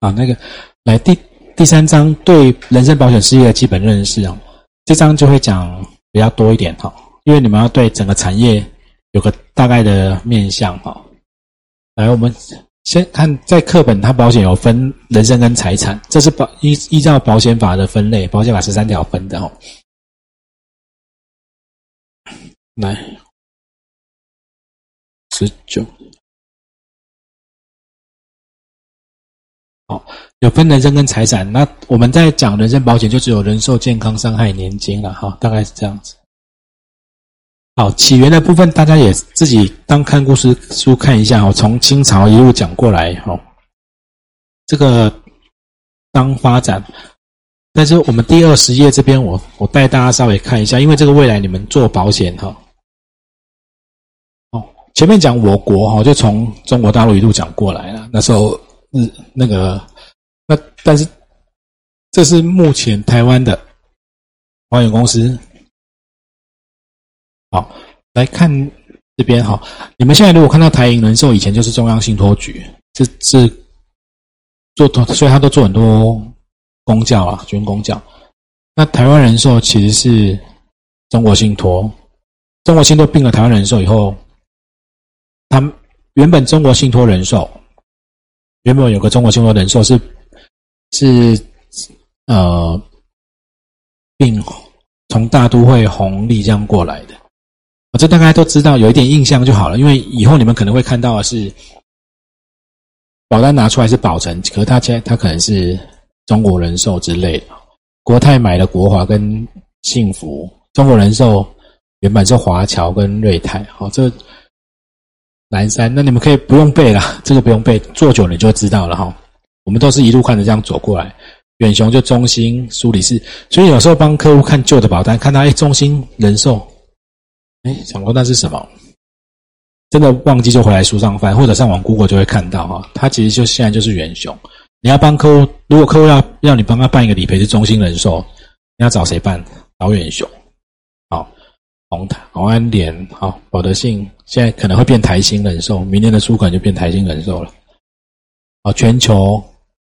啊，那个来第第三章对人身保险事业的基本认识啊，这章就会讲比较多一点哈，因为你们要对整个产业有个大概的面向哈。来，我们先看在课本，它保险有分人身跟财产，这是保依依照保险法的分类，保险法十三条分的哦。来，十九。好，有分人身跟财产。那我们在讲人身保险，就只有人寿、健康、伤害、年金了哈，大概是这样子。好，起源的部分大家也自己当看故事书看一下哦，从清朝一路讲过来哈。这个当发展，但是我们第二十页这边，我我带大家稍微看一下，因为这个未来你们做保险哈。哦，前面讲我国哈，就从中国大陆一路讲过来了，那时候。日那个，那但是这是目前台湾的保险公司。好，来看这边哈，你们现在如果看到台银人寿，以前就是中央信托局，这是做多，所以他都做很多公教啊，军公教。那台湾人寿其实是中国信托，中国信托并了台湾人寿以后，他们原本中国信托人寿。原本有个中国信托人寿是是呃，并从大都会红利这样过来的，我这大概都知道，有一点印象就好了。因为以后你们可能会看到的是保单拿出来是保诚，可是他现在他可能是中国人寿之类的。国泰买了国华跟幸福，中国人寿原本是华侨跟瑞泰。好，这。南山，那你们可以不用背了，这个不用背，做久了你就知道了哈。我们都是一路看着这样走过来。远雄就中心苏黎世，所以有时候帮客户看旧的保单，看到哎中心人寿，哎想过那是什么？真的忘记就回来书上翻，或者上网 Google 就会看到哈。它其实就现在就是远雄。你要帮客户，如果客户要要你帮他办一个理赔是中心人寿，你要找谁办？找远雄。红台、红安联、好保德信。现在可能会变台新人寿，明年的书款就变台新人寿了。啊，全球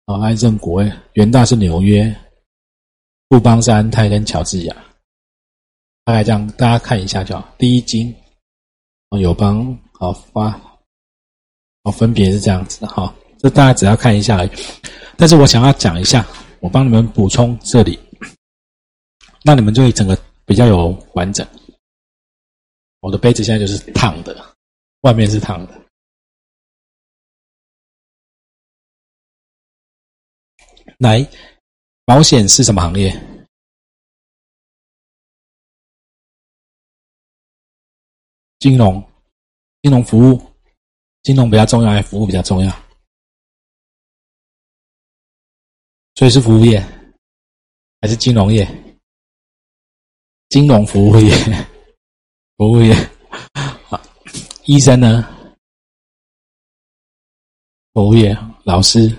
啊，安盛国元大是纽约，富邦是安泰跟乔治亚，大概这样，大家看一下就好。第一金啊，友邦好发，哦，分别是这样子的哈。这大家只要看一下而已。但是我想要讲一下，我帮你们补充这里，那你们就会整个比较有完整。我的杯子现在就是烫的，外面是烫的。来，保险是什么行业？金融，金融服务，金融比较重要还是服务比较重要？所以是服务业，还是金融业？金融服务业。服务业，医生呢？服务业，老师，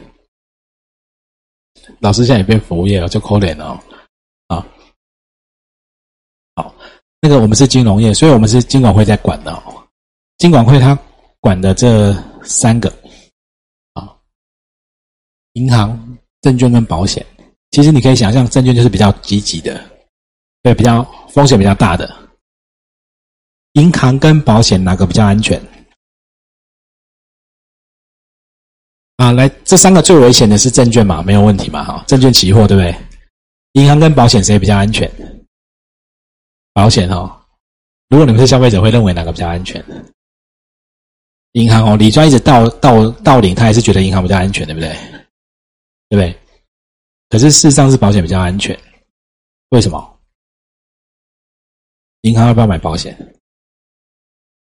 老师现在也变服务业了，就可怜了啊！好，那个我们是金融业，所以我们是金管会在管的哦。金管会他管的这三个啊，银行、证券跟保险。其实你可以想象，证券就是比较积极的，对，比较风险比较大的。银行跟保险哪个比较安全？啊，来，这三个最危险的是证券嘛？没有问题嘛？哈，证券期货对不对？银行跟保险谁比较安全？保险哦。如果你们是消费者，会认为哪个比较安全？银行哦，李专一直到到到领，他还是觉得银行比较安全，对不对？对不对？可是事实上是保险比较安全，为什么？银行要不要买保险？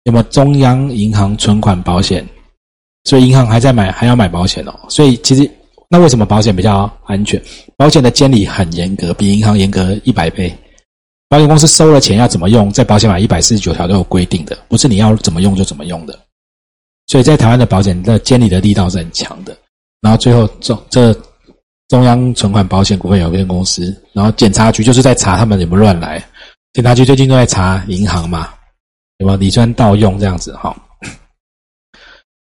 有没有中央银行存款保险？所以银行还在买，还要买保险哦。所以其实那为什么保险比较安全？保险的监理很严格，比银行严格一百倍。保险公司收了钱要怎么用，在保险法一百四十九条都有规定的，不是你要怎么用就怎么用的。所以在台湾的保险的监理的力道是很强的。然后最后中这中央存款保险股份有限公司，然后检察局就是在查他们有没有乱来。检察局最近都在查银行嘛。有没有李专盗用这样子？哈，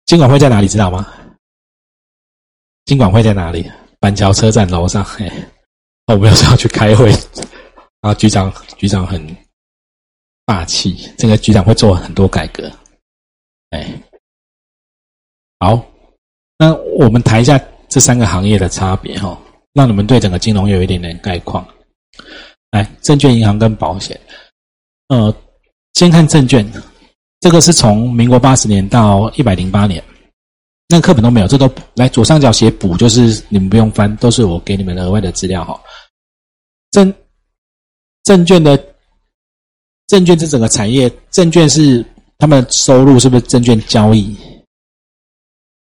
金管会在哪里知道吗？金管会在哪里？板桥车站楼上。嘿，我们有时候去开会，啊，局长局长很霸气，这个局长会做很多改革。哎，好，那我们谈一下这三个行业的差别哈，让你们对整个金融有一点点概况。来，证券、银行跟保险。呃，先看证券，这个是从民国八十年到一百零八年，那课本都没有，这都来左上角写补，就是你们不用翻，都是我给你们额外的资料哈。证证券的证券这整个产业，证券是他们收入是不是证券交易？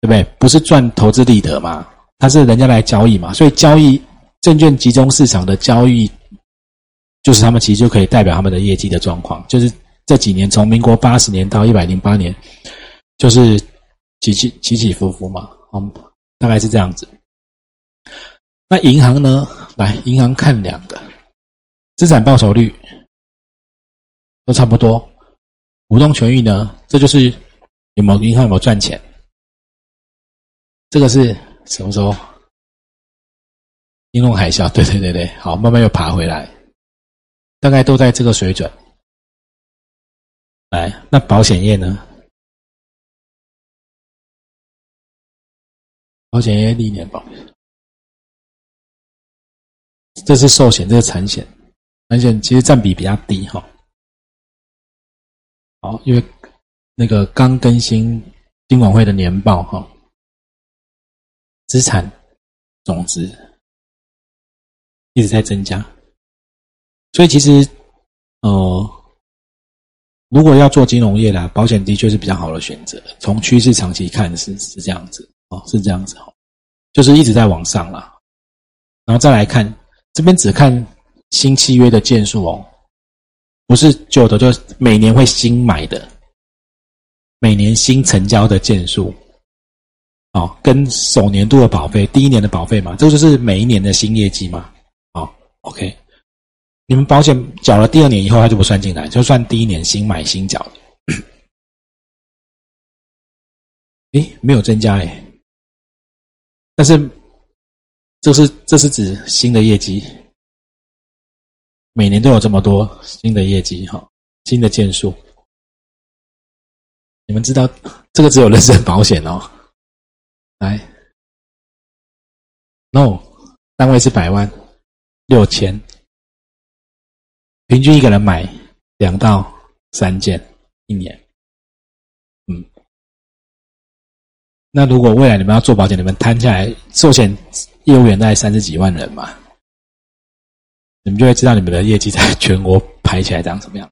对不对？不是赚投资利得嘛？他是人家来交易嘛？所以交易证券集中市场的交易。就是他们其实就可以代表他们的业绩的状况，就是这几年从民国八十年到一百零八年，就是起起起起伏伏嘛，嗯，大概是这样子。那银行呢？来，银行看两个资产报酬率都差不多，股东权益呢？这就是有没有银行有没有赚钱？这个是什么时候？金融海啸？对对对对，好，慢慢又爬回来。大概都在这个水准。来，那保险业呢？保险业历年保，这是寿险，这是产险，产险其实占比比较低哈。好，因为那个刚更新金管会的年报哈，资产总值一直在增加。所以其实，呃，如果要做金融业啦，保险的确是比较好的选择。从趋势长期看是是这样子哦，是这样子哦，就是一直在往上啦。然后再来看这边只看新契约的件数哦，不是旧的，就每年会新买的，每年新成交的件数，哦，跟首年度的保费，第一年的保费嘛，这就是每一年的新业绩嘛，哦 o k 你们保险缴了第二年以后，它就不算进来，就算第一年新买新缴的。诶，没有增加诶，但是这是这是指新的业绩，每年都有这么多新的业绩哈，新的件数。你们知道这个只有人身保险哦，来，no，单位是百万六千。平均一个人买两到三件一年，嗯，那如果未来你们要做保险，你们摊下来寿险业务员大概三十几万人嘛，你们就会知道你们的业绩在全国排起来长什么样。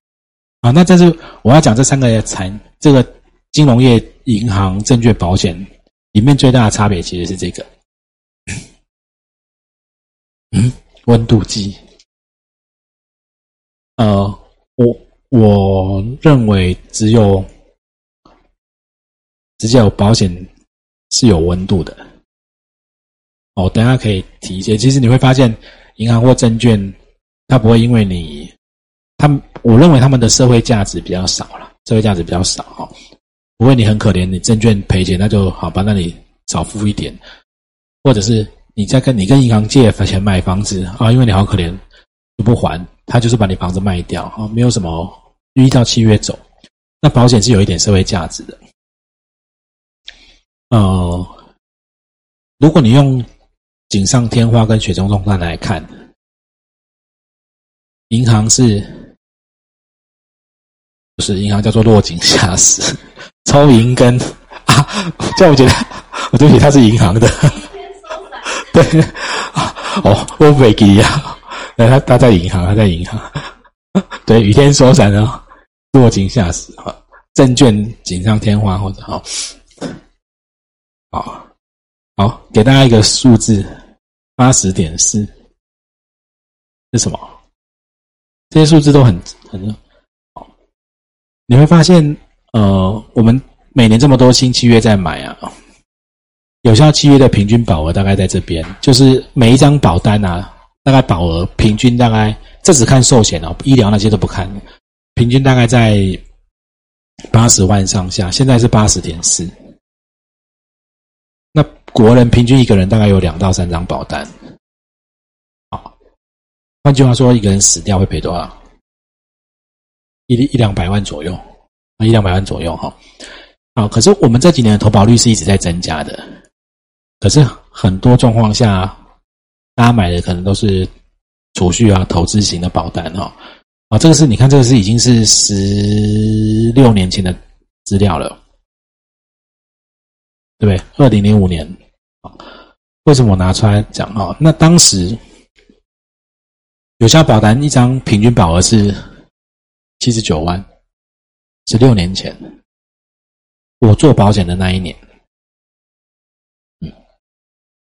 啊，那这是我要讲这三个产这个金融业、银行、证券、保险里面最大的差别其实是这个，嗯，温度计。呃，我我认为只有只有保险是有温度的。哦，等下可以提一些。其实你会发现，银行或证券，它不会因为你，他们我认为他们的社会价值比较少了，社会价值比较少哈。不会你很可怜，你证券赔钱，那就好吧，那你少付一点，或者是你在跟你跟银行借钱买房子啊，因为你好可怜，就不还。他就是把你房子卖掉啊，没有什么依照契约走。那保险是有一点社会价值的。呃，如果你用锦上添花跟雪中送炭来看，银行是，不是银行叫做落井下石，抽银根啊？叫我觉得，我对不起，他是银行的。对，哦，我没给呀。那他他在银行，他在银行，对，雨天收伞哦，落井下石哈，证券锦上添花或者好，好，好，给大家一个数字，八十点四，是什么？这些数字都很很好，你会发现，呃，我们每年这么多新契约在买啊，有效契约的平均保额大概在这边，就是每一张保单啊。大概保额平均大概，这只看寿险哦，医疗那些都不看，平均大概在八十万上下，现在是八十点四。那国人平均一个人大概有两到三张保单。好，换句话说，一个人死掉会赔多少？一一两百万左右，啊，一两百万左右哈。啊，可是我们这几年的投保率是一直在增加的，可是很多状况下，大家买的可能都是储蓄啊、投资型的保单哦。啊，这个是你看，这个是已经是十六年前的资料了，对不对？二零零五年啊，为什么我拿出来讲啊？那当时有效保单一张平均保额是七十九万，十六年前我做保险的那一年，嗯，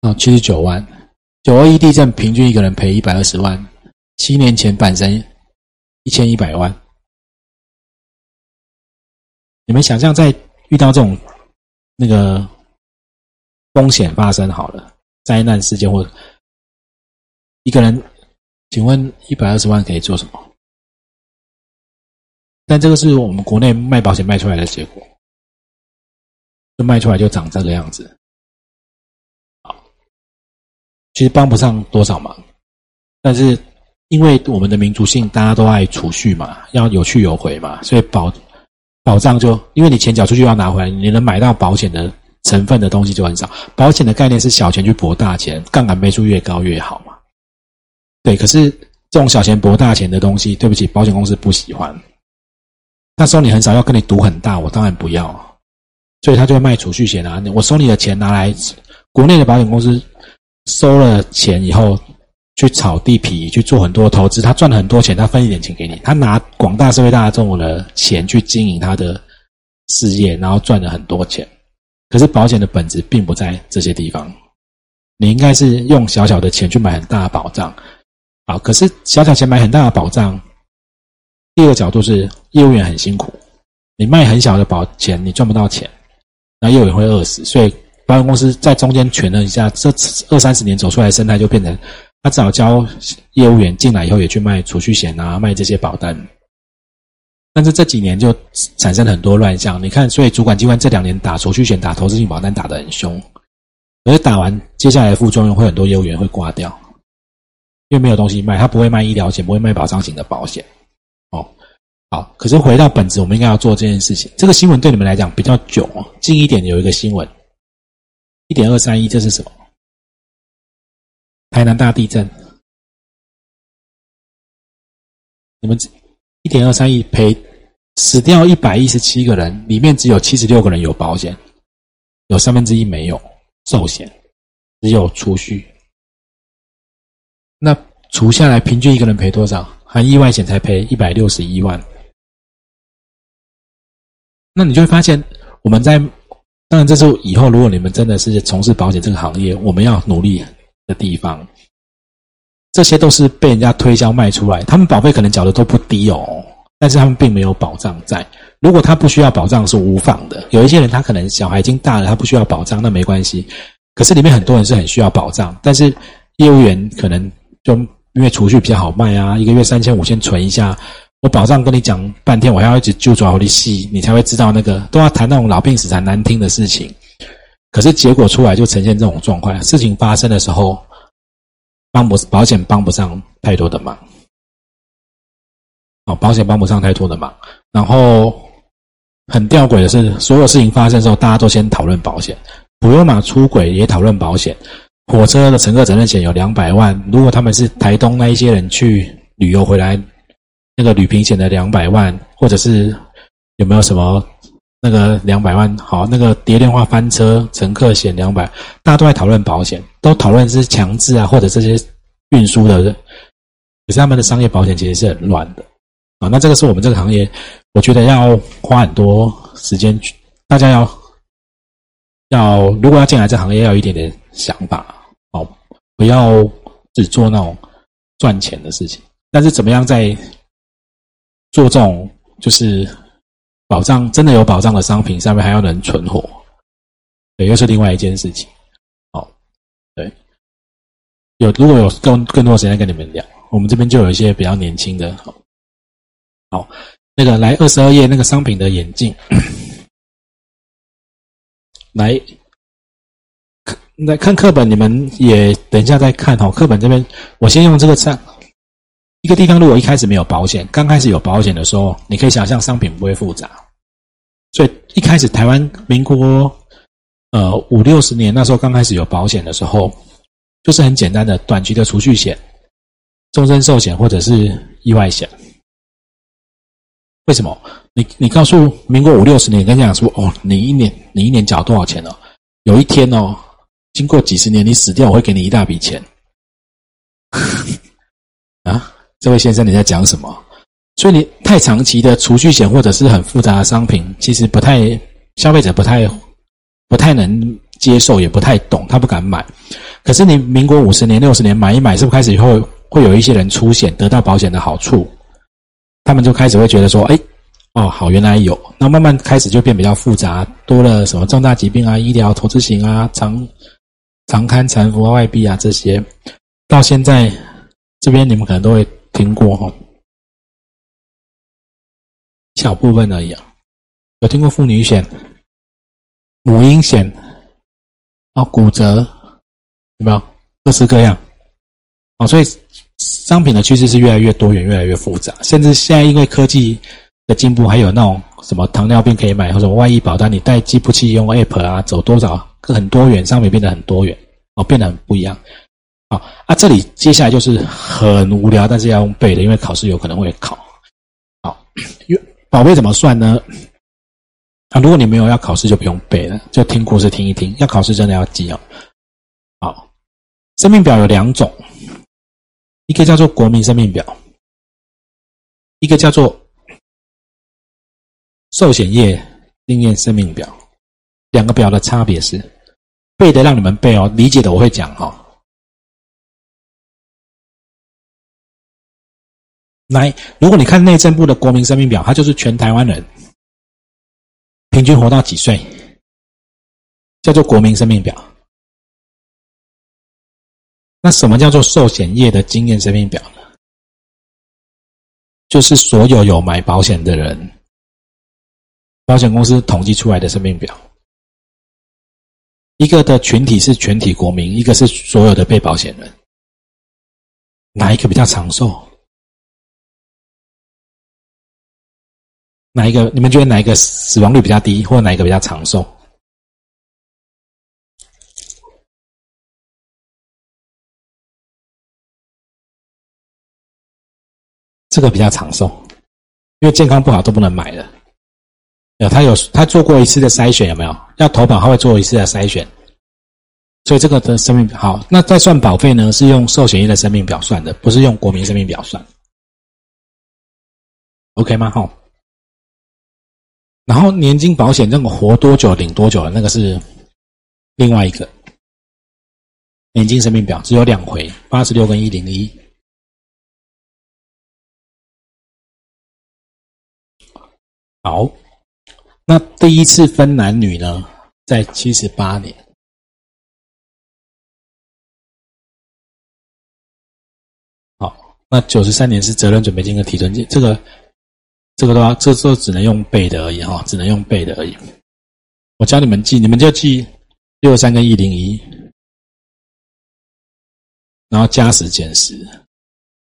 啊，七十九万，九二一地震平均一个人赔一百二十万，七年前本身。一千一百万，你们想象在遇到这种那个风险发生好了，灾难事件或一个人，请问一百二十万可以做什么？但这个是我们国内卖保险卖出来的结果，就卖出来就长这个样子，其实帮不上多少忙，但是。因为我们的民族性，大家都爱储蓄嘛，要有去有回嘛，所以保保障就因为你钱缴出去要拿回来，你能买到保险的成分的东西就很少。保险的概念是小钱去博大钱，杠杆倍数越高越好嘛。对，可是这种小钱博大钱的东西，对不起，保险公司不喜欢。他收你很少，要跟你赌很大，我当然不要。所以他就会卖储蓄险啊，我收你的钱拿来，国内的保险公司收了钱以后。去炒地皮，去做很多投资，他赚了很多钱，他分一点钱给你，他拿广大社会大众的钱去经营他的事业，然后赚了很多钱。可是保险的本质并不在这些地方，你应该是用小小的钱去买很大的保障。好，可是小小钱买很大的保障，第二个角度是业务员很辛苦，你卖很小的保钱，你赚不到钱，那业务员会饿死。所以保险公司在中间权衡一下，这二三十年走出来的生态就变成。他只好教业务员进来以后也去卖储蓄险啊，卖这些保单。但是这几年就产生很多乱象。你看，所以主管机关这两年打储蓄险、打投资性保单打得很凶，可是打完接下来副作用会很多业务员会挂掉，因为没有东西卖，他不会卖医疗险，不会卖保障型的保险。哦，好，可是回到本质，我们应该要做这件事情。这个新闻对你们来讲比较久，近一点有一个新闻，一点二三亿，这是什么？台南大地震，你们一点二三亿赔死掉一百一十七个人，里面只有七十六个人有保险，有三分之一没有寿险，只有储蓄。那除下来，平均一个人赔多少？含意外险才赔一百六十一万。那你就会发现，我们在当然，这是以后如果你们真的是从事保险这个行业，我们要努力。的地方，这些都是被人家推销卖出来，他们保费可能缴的都不低哦，但是他们并没有保障在。如果他不需要保障是无妨的，有一些人他可能小孩已经大了，他不需要保障，那没关系。可是里面很多人是很需要保障，但是业务员可能就因为储蓄比较好卖啊，一个月三千五先存一下，我保障跟你讲半天，我要一直揪住好的细，你才会知道那个都要谈那种老病死才难听的事情。可是结果出来就呈现这种状况，事情发生的时候，帮不保险帮不上太多的忙，哦，保险帮不上太多的忙。然后很吊诡的是，所有事情发生之后，大家都先讨论保险。普悠玛出轨也讨论保险，火车的乘客责任险有两百万，如果他们是台东那一些人去旅游回来，那个旅平险的两百万，或者是有没有什么？那个两百万好，那个蝶恋花翻车乘客险两百，大家都在讨论保险，都讨论是强制啊，或者这些运输的，可是他们的商业保险其实是很乱的啊。那这个是我们这个行业，我觉得要花很多时间去，大家要要如果要进来这行业，要有一点点想法哦，不要只做那种赚钱的事情。但是怎么样在做这种就是。保障真的有保障的商品上面还要能存活，对，又是另外一件事情。好，对，有如果有更更多时间跟你们聊，我们这边就有一些比较年轻的。好，那个来二十二页那个商品的眼镜，来那看课本，你们也等一下再看哦。课本这边，我先用这个上一个地方，如果一开始没有保险，刚开始有保险的时候，你可以想象商品不会复杂。所以一开始台湾民国呃五六十年那时候刚开始有保险的时候，就是很简单的短期的储蓄险、终身寿险或者是意外险。为什么？你你告诉民国五六十年，跟你讲说哦，你一年你一年缴多少钱哦？有一天哦，经过几十年你死掉，我会给你一大笔钱。啊，这位先生你在讲什么？所以你太长期的储蓄险或者是很复杂的商品，其实不太消费者不太不太能接受，也不太懂，他不敢买。可是你民国五十年、六十年买一买，是不是开始以后会有一些人出险，得到保险的好处？他们就开始会觉得说：“哎，哦，好，原来有。”那慢慢开始就变比较复杂，多了什么重大疾病啊、医疗、投资型啊、长长刊、残服、外币啊这些。到现在这边你们可能都会听过哈。小部分而已啊，有听过妇女险、母婴险，啊，骨折有没有？各式各样，啊，所以商品的趋势是越来越多元、越来越复杂，甚至现在因为科技的进步，还有那种什么糖尿病可以买，或者外溢保单，你带计步器用 App 啊，走多少很多元，商品变得很多元，哦，变得很不一样。好啊，这里接下来就是很无聊，但是要用背的，因为考试有可能会考。好，因为。宝贝怎么算呢？啊，如果你没有要考试，就不用背了，就听故事听一听。要考试真的要记哦。好，生命表有两种，一个叫做国民生命表，一个叫做寿险业经验生命表。两个表的差别是，背的让你们背哦，理解的我会讲哦。来，如果你看内政部的国民生命表，它就是全台湾人平均活到几岁，叫做国民生命表。那什么叫做寿险业的经验生命表呢？就是所有有买保险的人，保险公司统计出来的生命表。一个的群体是全体国民，一个是所有的被保险人，哪一个比较长寿？哪一个？你们觉得哪一个死亡率比较低，或哪一个比较长寿？这个比较长寿，因为健康不好都不能买的。有他有他做过一次的筛选，有没有？要投保他会做一次的筛选，所以这个的生命好。那再算保费呢？是用寿险业的生命表算的，不是用国民生命表算。OK 吗？好。然后年金保险那个活多久领多久的那个是另外一个年金生命表，只有两回，八十六跟一零一。好，那第一次分男女呢，在七十八年。好，那九十三年是责任准备金和提存金，这个。这个的话，这时候只能用背的而已哈，只能用背的而已。我教你们记，你们就记六三跟一零一，然后加十减十，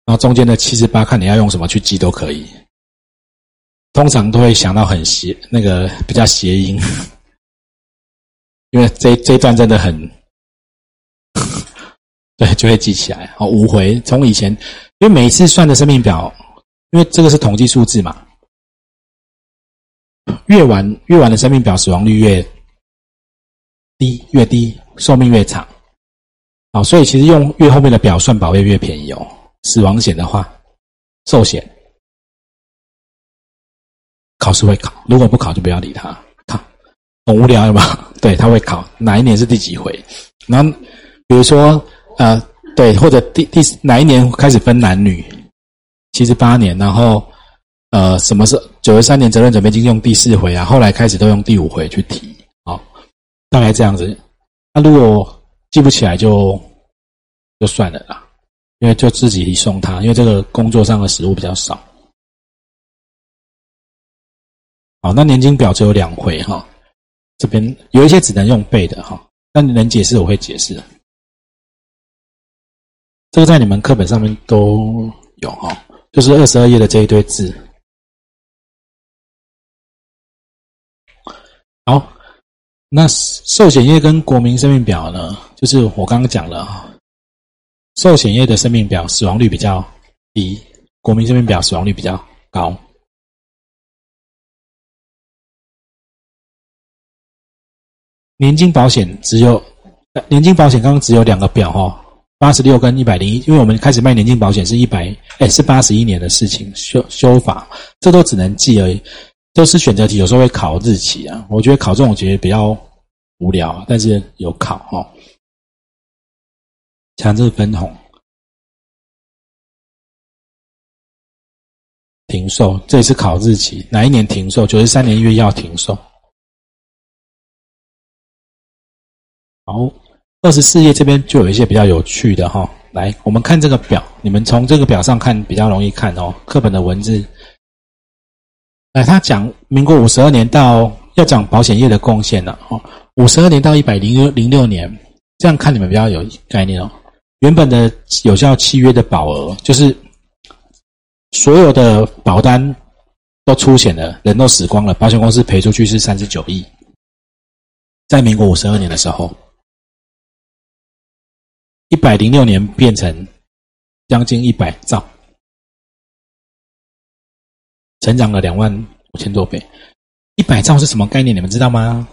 然后中间的七十八，看你要用什么去记都可以。通常都会想到很谐，那个比较谐音，因为这这一段真的很，对，就会记起来。好，五回从以前，因为每一次算的生命表，因为这个是统计数字嘛。越晚越晚的生命表死亡率越低，越低寿命越长。好，所以其实用越后面的表算保费越便宜哦。死亡险的话，寿险考试会考，如果不考就不要理他。考很无聊的嘛？对他会考哪一年是第几回？然后比如说呃，对，或者第第哪一年开始分男女？七十八年，然后。呃，什么是九十三年责任准备金用第四回啊？后来开始都用第五回去提，好，大概这样子。那如果记不起来就就算了啦，因为就自己送他，因为这个工作上的实物比较少。好，那年金表只有两回哈，这边有一些只能用背的哈，那你能解释我会解释。这个在你们课本上面都有哈，就是二十二页的这一堆字。好，那寿险业跟国民生命表呢，就是我刚刚讲了哈，寿险业的生命表死亡率比较低，国民生命表死亡率比较高。年金保险只有年金保险刚刚只有两个表哈。八十六跟一百零一，因为我们开始卖年金保险是一百，哎，是八十一年的事情，修修法，这都只能记而已，都是选择题，有时候会考日期啊。我觉得考这种其实比较无聊，但是有考哈。强制分红，停售，这也是考日期，哪一年停售？九十三年一月要停售。好。二十四页这边就有一些比较有趣的哈，来，我们看这个表，你们从这个表上看比较容易看哦。课本的文字，来，他讲民国五十二年到要讲保险业的贡献了哦，五十二年到一百零六零六年，这样看你们比较有概念哦。原本的有效契约的保额，就是所有的保单都出险了，人都死光了，保险公司赔出去是三十九亿，在民国五十二年的时候。一百零六年变成将近一百兆，成长了两万五千多倍。一百兆是什么概念？你们知道吗？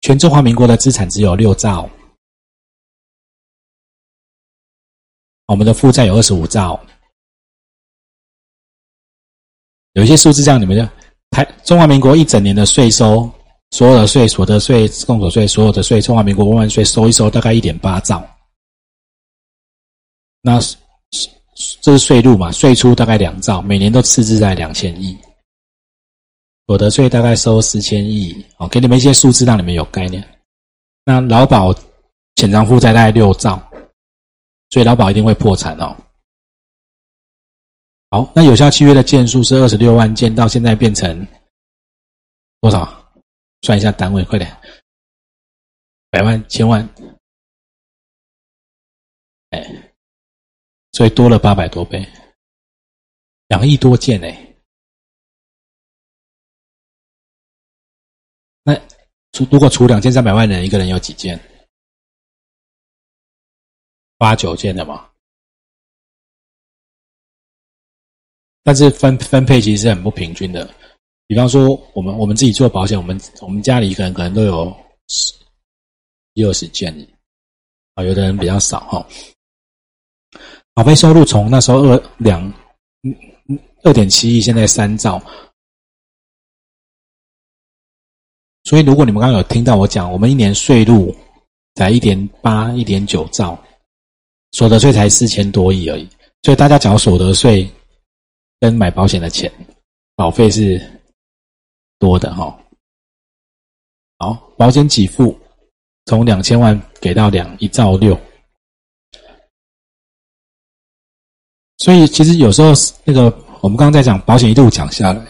全中华民国的资产只有六兆，我们的负债有二十五兆。有一些数字这样，你们就台中华民国一整年的税收。所有的税、所得税、共所税，所有的税，中华民国万税收一收，大概一点八兆。那这是税入嘛？税出大概两兆，每年都赤字在两千亿。所得税大概收四千亿。哦，给你们一些数字，让你们有概念。那劳保潜藏负债大概六兆，所以劳保一定会破产哦。好，那有效契约的件数是二十六万件，到现在变成多少？算一下单位，快点，百万、千万，哎，所以多了八百多倍，两亿多件哎。那除如果除两千三百万人，一个人有几件？八九件的嘛。但是分分配其实是很不平均的。比方说，我们我们自己做保险，我们我们家里一个人可能都有十一二十件，啊，有的人比较少哈。保费收入从那时候二两二点七亿，现在三兆。所以，如果你们刚刚有听到我讲，我们一年税入才一点八、一点九兆，所得税才四千多亿而已。所以，大家缴所得税跟买保险的钱，保费是。多的哈，好，保险给付从两千万给到两一兆六，所以其实有时候那个我们刚刚在讲保险一路讲下来，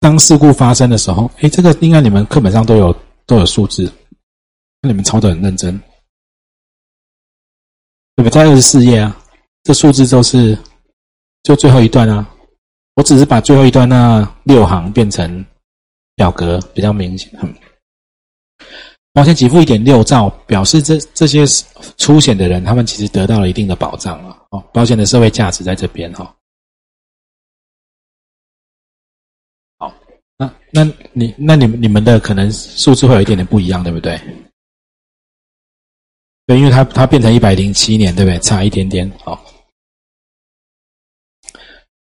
当事故发生的时候，哎，这个应该你们课本上都有都有数字，那你们抄的很认真，对不对？在二十四页啊，这数字都是就最后一段啊。我只是把最后一段那六行变成表格，比较明显。保险给付一点六兆，表示这这些出险的人，他们其实得到了一定的保障了。哦，保险的社会价值在这边哈。好，那那你那你们你们的可能数字会有一点点不一样，对不对？对，因为它它变成一百零七年，对不对？差一点点。好，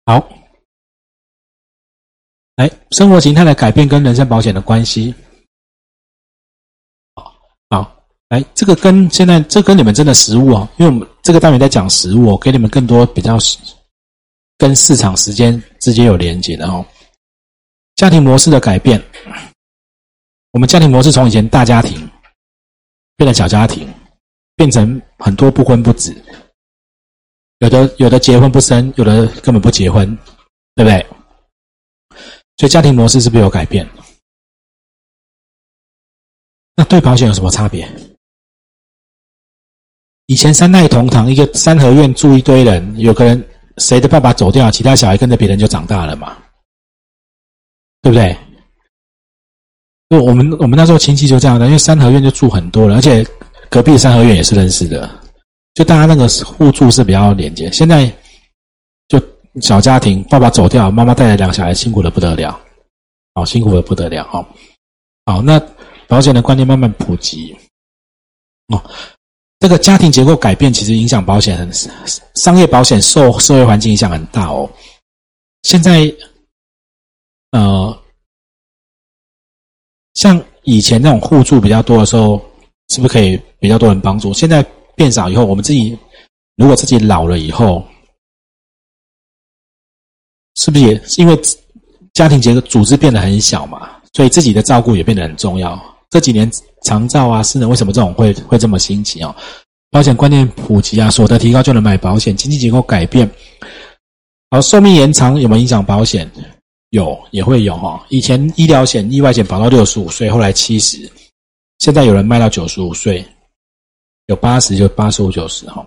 好。来，生活形态的改变跟人身保险的关系。好，来，这个跟现在这跟你们真的实物哦，因为我们这个单元在讲实物，给你们更多比较跟市场时间之间有连接的哦。家庭模式的改变，我们家庭模式从以前大家庭变成小家庭，变成很多不婚不子，有的有的结婚不生，有的根本不结婚，对不对？所以家庭模式是不是有改变？那对保险有什么差别？以前三代同堂，一个三合院住一堆人，有个人谁的爸爸走掉，其他小孩跟着别人就长大了嘛，对不对？就我们我们那时候亲戚就这样的，因为三合院就住很多人，而且隔壁三合院也是认识的，就大家那个互助是比较连接。现在就小家庭，爸爸走掉，妈妈带着两个小孩，辛苦的不得了，好辛苦的不得了哦。好，那保险的观念慢慢普及哦。这个家庭结构改变，其实影响保险很商业保险受社会环境影响很大哦。现在呃。像以前那种互助比较多的时候，是不是可以比较多人帮助？现在变少以后，我们自己如果自己老了以后，是不是也是因为家庭结构组织变得很小嘛？所以自己的照顾也变得很重要。这几年长照啊、私人为什么这种会会这么兴起哦？保险观念普及啊，所得提高就能买保险，经济结构改变，好，寿命延长有没有影响保险？有也会有哈，以前医疗险、意外险保到六十五岁，后来七十，现在有人卖到九十五岁，有八十就八十五九十哈。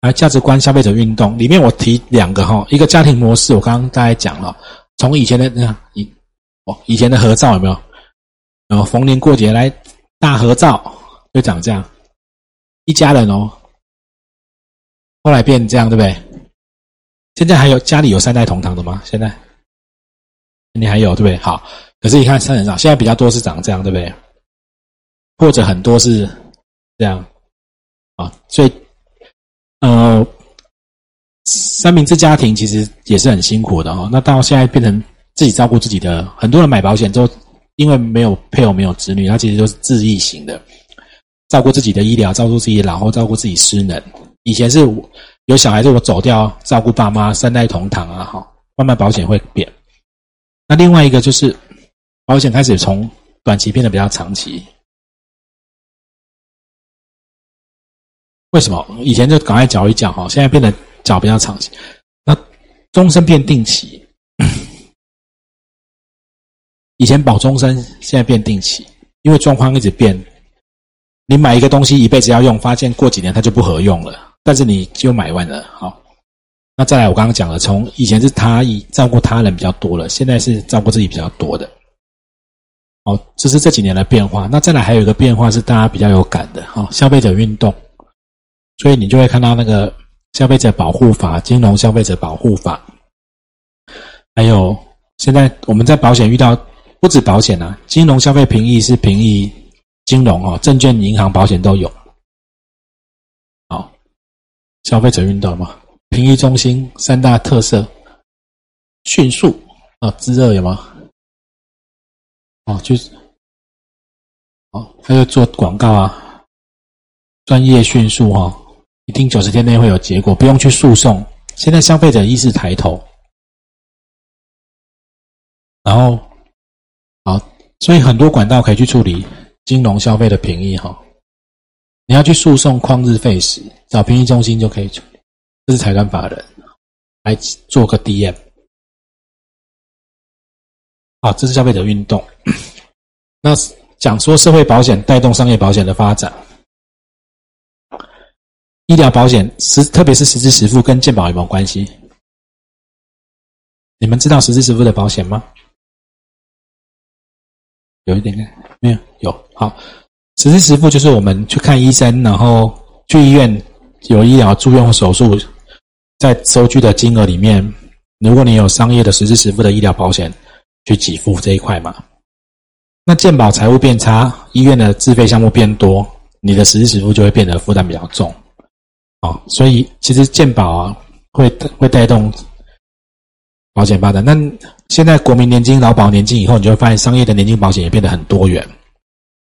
而价值观、消费者运动里面，我提两个哈，一个家庭模式，我刚刚大概讲了，从以前的那以哦以前的合照有没有？然后逢年过节来大合照，就长这样，一家人哦，后来变这样，对不对？现在还有家里有三代同堂的吗？现在你还有对不对？好，可是你看三人上现在比较多是长这样，对不对？或者很多是这样啊，所以呃，三明治家庭其实也是很辛苦的哦。那到现在变成自己照顾自己的，很多人买保险之后因为没有配偶、没有子女，他其实就是自立型的，照顾自己的医疗，照顾自己老后，照顾自己失能。以前是。有小孩子我走掉照顾爸妈三代同堂啊，哈，慢慢保险会变。那另外一个就是保险开始从短期变得比较长期。为什么？以前就赶快缴一缴哈，现在变得缴比较长期。那终身变定期，以前保终身，现在变定期，因为状况一直变。你买一个东西一辈子要用，发现过几年它就不合用了。但是你就买完了，好。那再来，我刚刚讲了，从以前是他以照顾他人比较多了，现在是照顾自己比较多的。哦，这是这几年的变化。那再来还有一个变化是大家比较有感的，哈，消费者运动。所以你就会看到那个消费者保护法、金融消费者保护法，还有现在我们在保险遇到不止保险啊，金融消费评议是评议金融哦，证券、银行、保险都有。好消费者运动嘛，评议中心三大特色：迅速啊，炙热有吗？哦，就是哦，还有做广告啊，专业迅速哈，一定九十天内会有结果，不用去诉讼。现在消费者意识抬头，然后好，所以很多管道可以去处理金融消费的评议哈。你要去诉讼旷日费时，找评议中心就可以处理。这是财团法人来做个 DM。好，这是消费者运动。那讲说社会保险带动商业保险的发展，医疗保险实特别是实支实付跟健保有没有关系？你们知道实支实付的保险吗？有一点点，没有，有好。实支实付就是我们去看医生，然后去医院有医疗住院或手术，在收据的金额里面，如果你有商业的实支实付的医疗保险，去给付这一块嘛。那健保财务变差，医院的自费项目变多，你的实支实付就会变得负担比较重。哦，所以其实健保啊，会会带动保险发展。那现在国民年金、劳保年金以后，你就会发现商业的年金保险也变得很多元。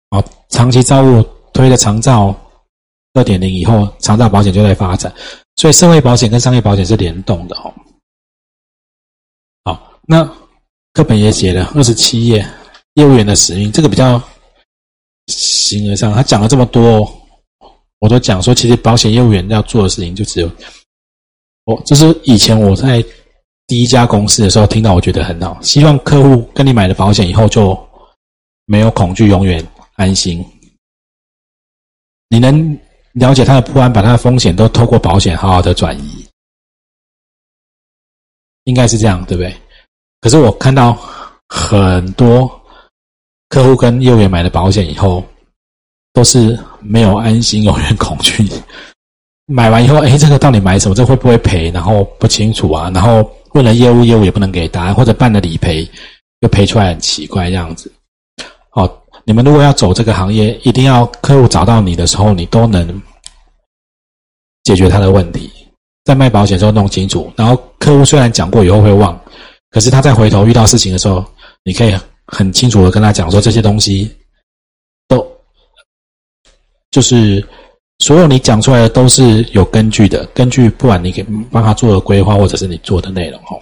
哦，长期照顾推了长照二点零以后，长照保险就在发展，所以社会保险跟商业保险是联动的哦。好，那课本也写了二十七页，业务员的使命，这个比较形而上，他讲了这么多，我都讲说，其实保险业务员要做的事情就只有，我这是以前我在第一家公司的时候听到，我觉得很好，希望客户跟你买了保险以后就。没有恐惧，永远安心。你能了解他的不安，把他的风险都透过保险好好的转移，应该是这样，对不对？可是我看到很多客户跟业务员买了保险以后，都是没有安心，永远恐惧。买完以后，哎，这个到底买什么？这会不会赔？然后不清楚啊。然后问了业务，业务也不能给答案，或者办了理赔，又赔出来很奇怪这样子。好。你们如果要走这个行业，一定要客户找到你的时候，你都能解决他的问题。在卖保险时候弄清楚，然后客户虽然讲过以后会忘，可是他再回头遇到事情的时候，你可以很清楚的跟他讲说这些东西都就是所有你讲出来的都是有根据的，根据不管你给帮他做的规划或者是你做的内容哦。